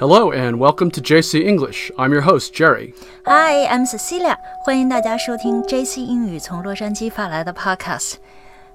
Hello and welcome to JC English. I'm your host, Jerry. Hi, I'm Cecilia. 欢迎大家收听 JC 英语从洛杉矶发来的 Podcast。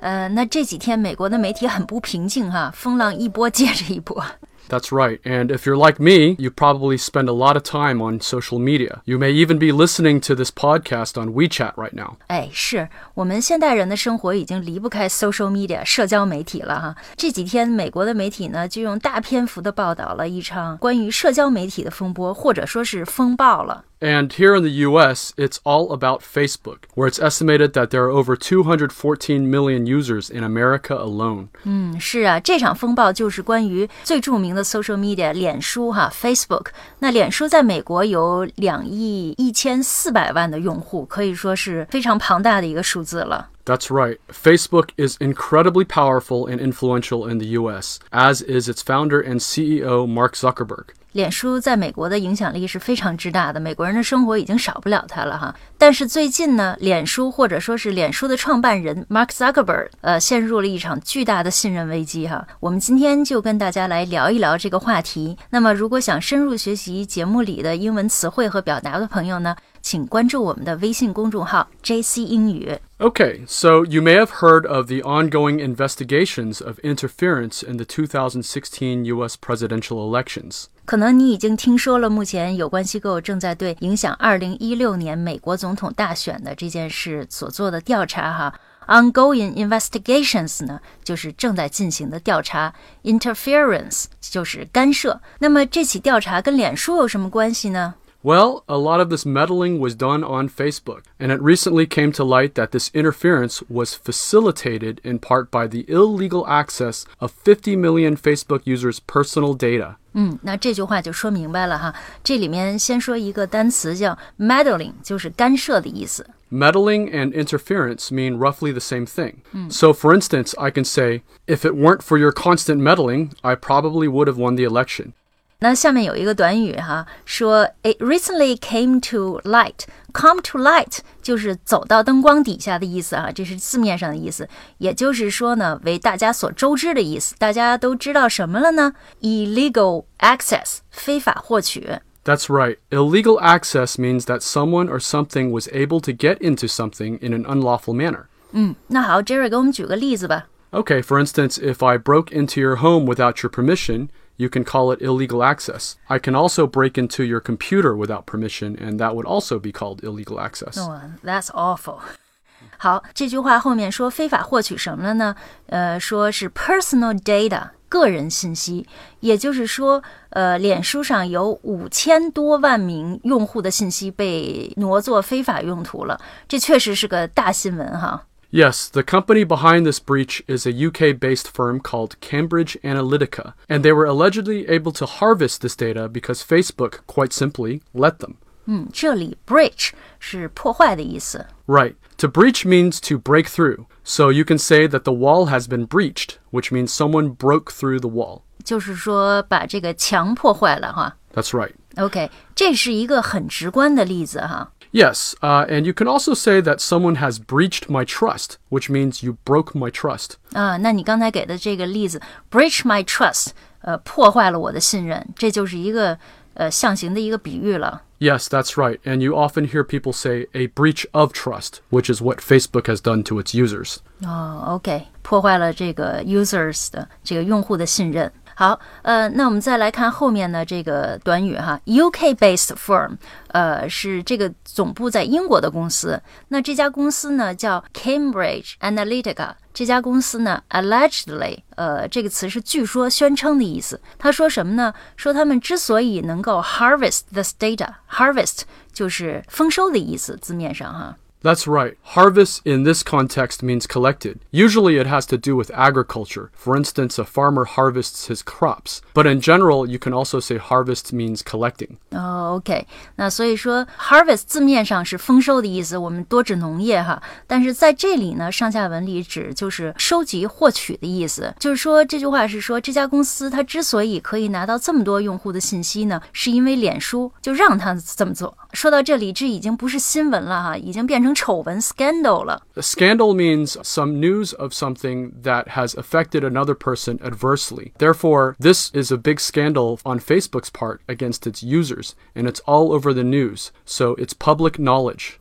呃，那这几天美国的媒体很不平静哈，风浪一波接着一波。That's right. And if you're like me, you probably spend a lot of time on social media. You may even be listening to this podcast on WeChat right now. 哎，是我们现代人的生活已经离不开 social media 社交媒体了哈。这几天美国的媒体呢，就用大篇幅的报道了一场关于社交媒体的风波，或者说是风暴了。 And here in the US, it's all about Facebook, where it's estimated that there are over 214 million users in America alone. 嗯，是啊，这场风暴就是关于最着名的 social media 脸书哈 Facebook。那脸书在美国有两亿一千四百万的用户，可以说是非常庞大的一个数字了。 That's right. Facebook is incredibly powerful and influential in the US, as is its founder and CEO Mark Zuckerberg. 脸书在美国的影响力是非常之大的，美国人的生活已经少不了它了哈。但是最近呢，脸书或者说是脸书的创办人 Mark Zuckerberg，呃，陷入了一场巨大的信任危机哈。我们今天就跟大家来聊一聊这个话题。那么，如果想深入学习节目里的英文词汇和表达的朋友呢， 请关注我们的微信公众号 JC 英语。Okay, so you may have heard of the ongoing investigations of interference in the 2016 US presidential elections. 可能你已经听说了，目前有关机构正在对影响2016年美国总统大选的这件事所做的调查哈。Ongoing investigations 呢，就是正在进行的调查；interference 就是干涉。那么这起调查跟脸书有什么关系呢 ？Well, a lot of this meddling was done on Facebook, and it recently came to light that this interference was facilitated in part by the illegal access of 50 million Facebook users' personal data. 嗯，那这句话就说明白了哈。这里面先说一个单词叫 meddling，就是干涉的意思。Meddling and interference mean roughly the same thing. So, for instance, I can say, if it weren't for your constant meddling, I probably would have won the election. 那下面有一个短语哈，说 it recently came to light。come to light 就是走到灯光底下的意思啊，这是字面上的意思。也就是说呢，为大家所周知的意思。大家都知道什么了呢？illegal access 非法获取。 That's right. Illegal access means that someone or something was able to get into something in an unlawful manner. 嗯，那好，Jerry 给我们举个例子吧。 Okay, for instance, if I broke into your home without your permission, you can call it illegal access. I can also break into your computer without permission, and that would also be called illegal access. Oh, that's awful. 好，这句话后面说非法获取什么了呢？呃，说是 personal data 个人信息，也就是说，呃，脸书上有五千多万名用户的信息被挪作非法用途了，这确实是个大新闻哈。 Yes, the company behind this breach is a UK based firm called Cambridge Analytica, and they were allegedly able to harvest this data because Facebook, quite simply, let them. 嗯，这里 breach 是破坏的意思。 Right. To breach means to break through. So you can say that the wall has been breached, which means someone broke through the wall. 就是说把这个墙破坏了哈。 That's right. OK，这是一个很直观的例子哈。 Yes, uh, and you can also say that someone has breached my trust, which means you broke my trust. 啊，那你刚才给的这个例子，breach my trust，呃，破坏了我的信任，这就是一个呃象形的一个比喻了。 Yes, that's right. And you often hear people say a breach of trust, which is what Facebook has done to its users. 哦，OK，破坏了这个 users 的这个用户的信任。 好，呃，那我们再来看后面的这个短语哈，UK-based firm，呃，是这个总部在英国的公司。那这家公司呢叫 Cambridge Analytica，这家公司呢 allegedly，呃，这个词是据说、宣称的意思。他说什么呢？说他们之所以能够 harvest this data，harvest 就是丰收的意思，字面上哈。That's right. Harvest in this context means collected. Usually it has to do with agriculture. For instance, a farmer harvests his crops. But in general, you can also say harvest means collecting. 哦、o k 那所以说 harvest 字面上是丰收的意思，我们多指农业哈。但是在这里呢，上下文里指就是收集、获取的意思。就是说这句话是说这家公司它之所以可以拿到这么多用户的信息呢，是因为脸书就让它这么做。 说到这里，这已经不是新闻了哈，已经变成丑闻 scandal 了。 A scandal means some news of something that has affected another person adversely. Therefore, this is a big scandal on Facebook's part against its users, and it's all over the news, so it's public knowledge.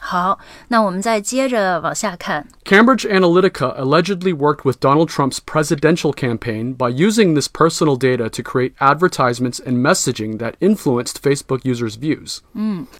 好，那我们再接着往下看。 Cambridge Analytica allegedly worked with Donald Trump's presidential campaign by using this personal data to create advertisements and messaging that influenced Facebook users' views.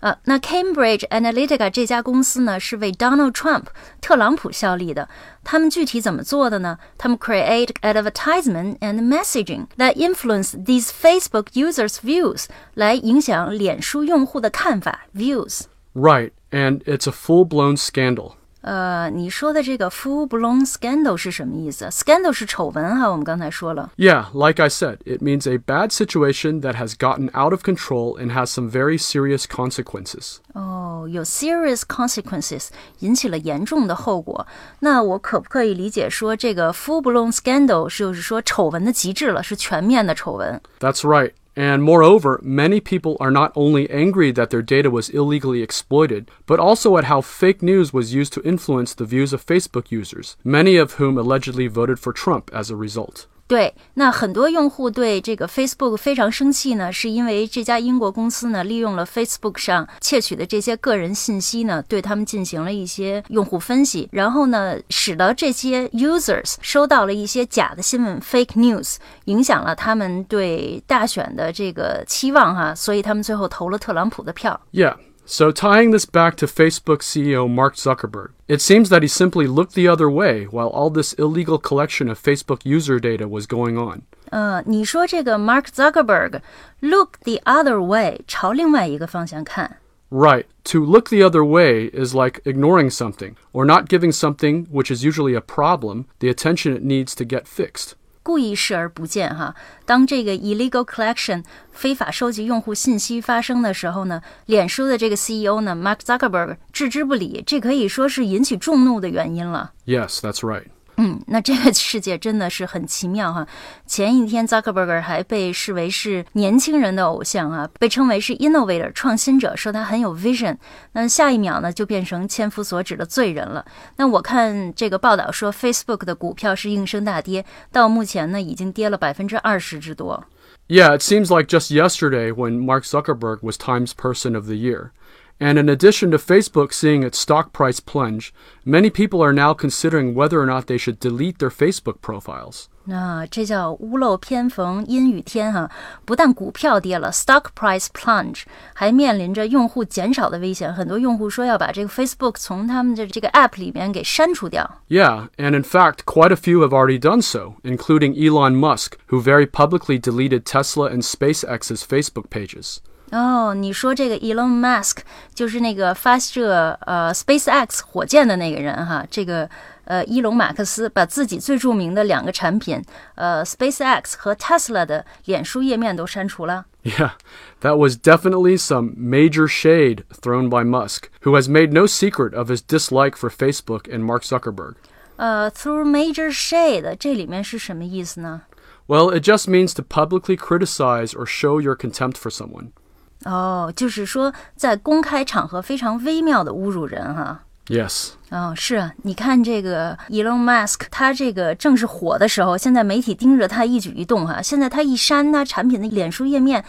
呃，那 Cambridge Analytica 这家公司呢，是为 Donald Trump 特朗普效力的。他们具体怎么做的呢？他们 create advertisement and messaging that influence these Facebook users' views，来影响脸书用户的看法 views。 Right, and it's a full blown scandal. 呃，你说的这个 full blown scandal 是什么意思？scandal 是丑闻哈，我们刚才说了。 Yeah, like I said, it means a bad situation that has gotten out of control and has some very serious consequences. 哦，有 serious consequences，引起了严重的后果。那我可不可以理解说，这个 full blown scandal 就是说丑闻的极致了，是全面的丑闻？ That's right. And moreover, many people are not only angry that their data was illegally exploited, but also at how fake news was used to influence the views of Facebook users, many of whom allegedly voted for Trump as a result. 对，那很多用户对这个 Facebook 非常生气呢，是因为这家英国公司呢，利用了 Facebook 上窃取的这些个人信息呢，对他们进行了一些用户分析，然后呢，使得这些 users 收到了一些假的新闻 fake news，影响了他们对大选的这个期望哈，所以他们最后投了特朗普的票。Yeah. So, tying this back to Facebook CEO Mark Zuckerberg, it seems that he simply looked the other way while all this illegal collection of Facebook user data was going on. 呃，你说这个 Mark Zuckerberg look the other way，朝另外一个方向看。 Right. To look the other way is like ignoring something, or not giving something, which is usually a problem, the attention it needs to get fixed. 故意视而不见哈。当这个 illegal collection 非法收集用户信息发生的时候呢，脸书的这个 CEO 呢，Mark Zuckerberg 置之不理，这可以说是引起众怒的原因了。Yes, that's right. 嗯，那这个世界真的是很奇妙哈。前一天 Zuckerberg 还被视为是年轻人的偶像啊，被称为是 innovator 创新者，说他很有 vision。那下一秒呢，就变成千夫所指的罪人了。那我看这个报道说，Facebook 的股票是应声大跌，到目前呢已经跌了百分之二十之多。Yeah, it seems like just yesterday when Mark Zuckerberg was Times Person of the Year. And in addition to Facebook seeing its stock price plunge, many people are now considering whether or not they should delete their Facebook profiles. 那这叫屋漏偏逢阴雨天哈、不但股票跌了，stock price plunge，还面临着用户减少的危险。很多用户说要把这个 Facebook 从他们的这个 app 里面给删除掉。 Yeah, and in fact, quite a few have already done so, including Elon Musk, who very publicly deleted Tesla and SpaceX's Facebook pages. 哦，你说这个 Elon Musk 就是那个发射呃 SpaceX 火箭的那个人哈，这个呃伊隆马克思把自己最着名的两个产品呃 SpaceX 和 Tesla 的脸书页面都删除了。 Yeah, that was definitely some major shade thrown by Musk, who has made no secret of his dislike for Facebook and Mark Zuckerberg. 呃，through major shade 这里面是什么意思呢？ Well, it just means to publicly criticize or show your contempt for someone. 哦，就是说在公开场合非常微妙的侮辱人哈。Yes. 哦，是啊，你看这个 Elon Musk，他这个正是火的时候，现在媒体盯着他一举一动哈。现在他一删他产品的脸书页面，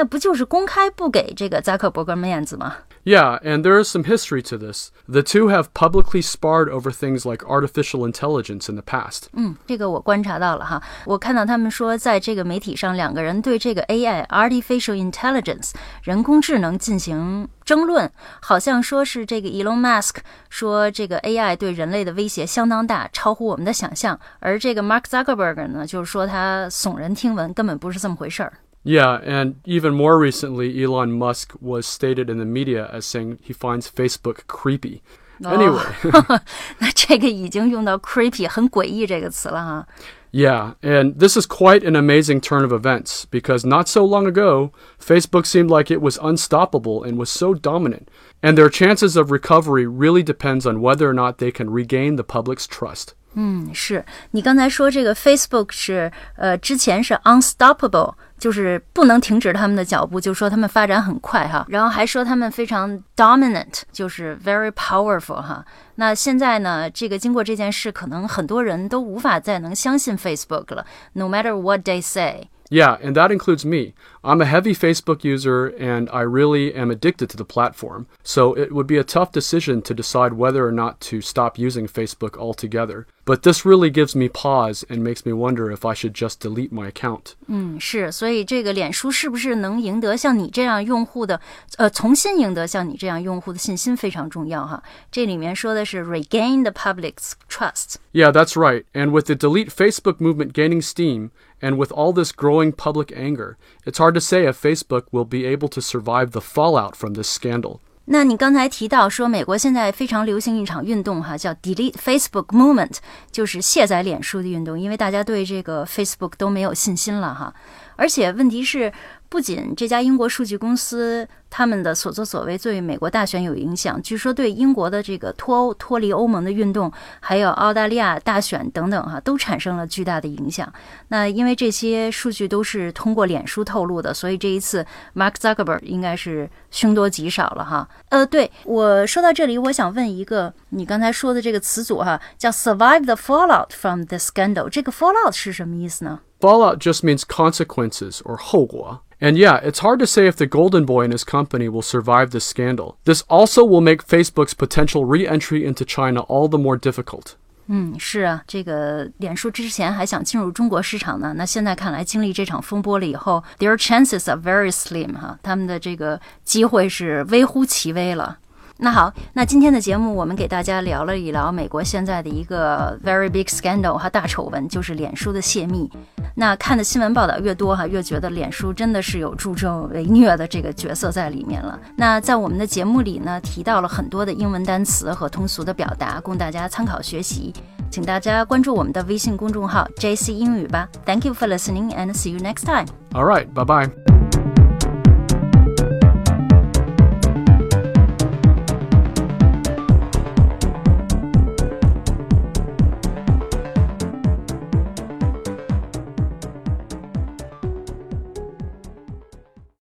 那不就是公开不给这个扎克伯格面子吗？ Yeah, and there is some history to this. The two have publicly sparred over things like artificial intelligence in the past. 嗯，这个我观察到了哈，我看到他们说，在这个媒体上，两个人对这个 AI artificial intelligence 人工智能进行争论，好像说是这个 Elon Musk 说这个 AI 对人类的威胁相当大，超乎我们的想象，而这个 Mark Zuckerberg 呢，就是说他耸人听闻，根本不是这么回事儿。 Yeah, and even more recently, Elon Musk was stated in the media as saying he finds Facebook creepy. Anyway, 那这个已经用到 creepy 很诡异这个词了哈。 yeah, and this is quite an amazing turn of events because not so long ago, Facebook seemed like it was unstoppable and was so dominant, and their chances of recovery really depends on whether or not they can regain the public's trust. 嗯，是你刚才说这个 Facebook 是呃之前是 unstoppable， 就是不能停止他们的脚步，就说他们发展很快哈，然后还说他们非常 dominant，就是 very powerful 哈。那现在呢，这个经过这件事，可能很多人都无法再能相信 Facebook 了，no matter what they say。Yeah, and that includes me. I'm a heavy Facebook user and I really am addicted to the platform. So it would be a tough decision to decide whether or not to stop using Facebook altogether. But this really gives me pause and makes me wonder if I should just delete my account. 嗯，是，所以这个脸书是不是能赢得像你这样用户的，呃，重新赢得像你这样用户的信心非常重要哈。这里面说的是 regain the public's trust. Yeah, that's right. And with the delete Facebook movement gaining steam, and with all this growing public anger, it's hard to say if Facebook will be able to survive the fallout from this scandal. 那你刚才提到说，美国现在非常流行一场运动哈，叫 Delete Facebook Movement，就是卸载脸书的运动，因为大家对这个 Facebook 都没有信心了哈。 而且问题是，不仅这家英国数据公司他们的所作所为对美国大选有影响，据说对英国的这个脱欧、脱离欧盟的运动，还有澳大利亚大选等等哈，都产生了巨大的影响。那因为这些数据都是通过脸书透露的，所以这一次 Mark Zuckerberg 应该是凶多吉少了哈。呃，对我说到这里，我想问一个，你刚才说的这个词组哈，叫 survive the fallout from the scandal，这个 fallout 是什么意思呢 ？Fallout just means consequences or 后果. And yeah, it's hard to say if the Golden Boy and his company will survive this scandal. This also will make Facebook's potential re entry into China all the more difficult. 嗯，是啊，这个脸书之前还想进入中国市场呢，那现在看来经历这场风波了以后，their chances are very slim 哈，他们的这个机会是微乎其微了。 那好，那今天的节目我们给大家聊了一聊美国现在的一个 very big scandal 哈大丑闻，就是脸书的泄密。那看的新闻报道越多哈，越觉得脸书真的是有助纣为虐的这个角色在里面了。那在我们的节目里呢，提到了很多的英文单词和通俗的表达，供大家参考学习。请大家关注我们的微信公众号 JC 英语吧。Thank you for listening and see you next time. All right, bye bye.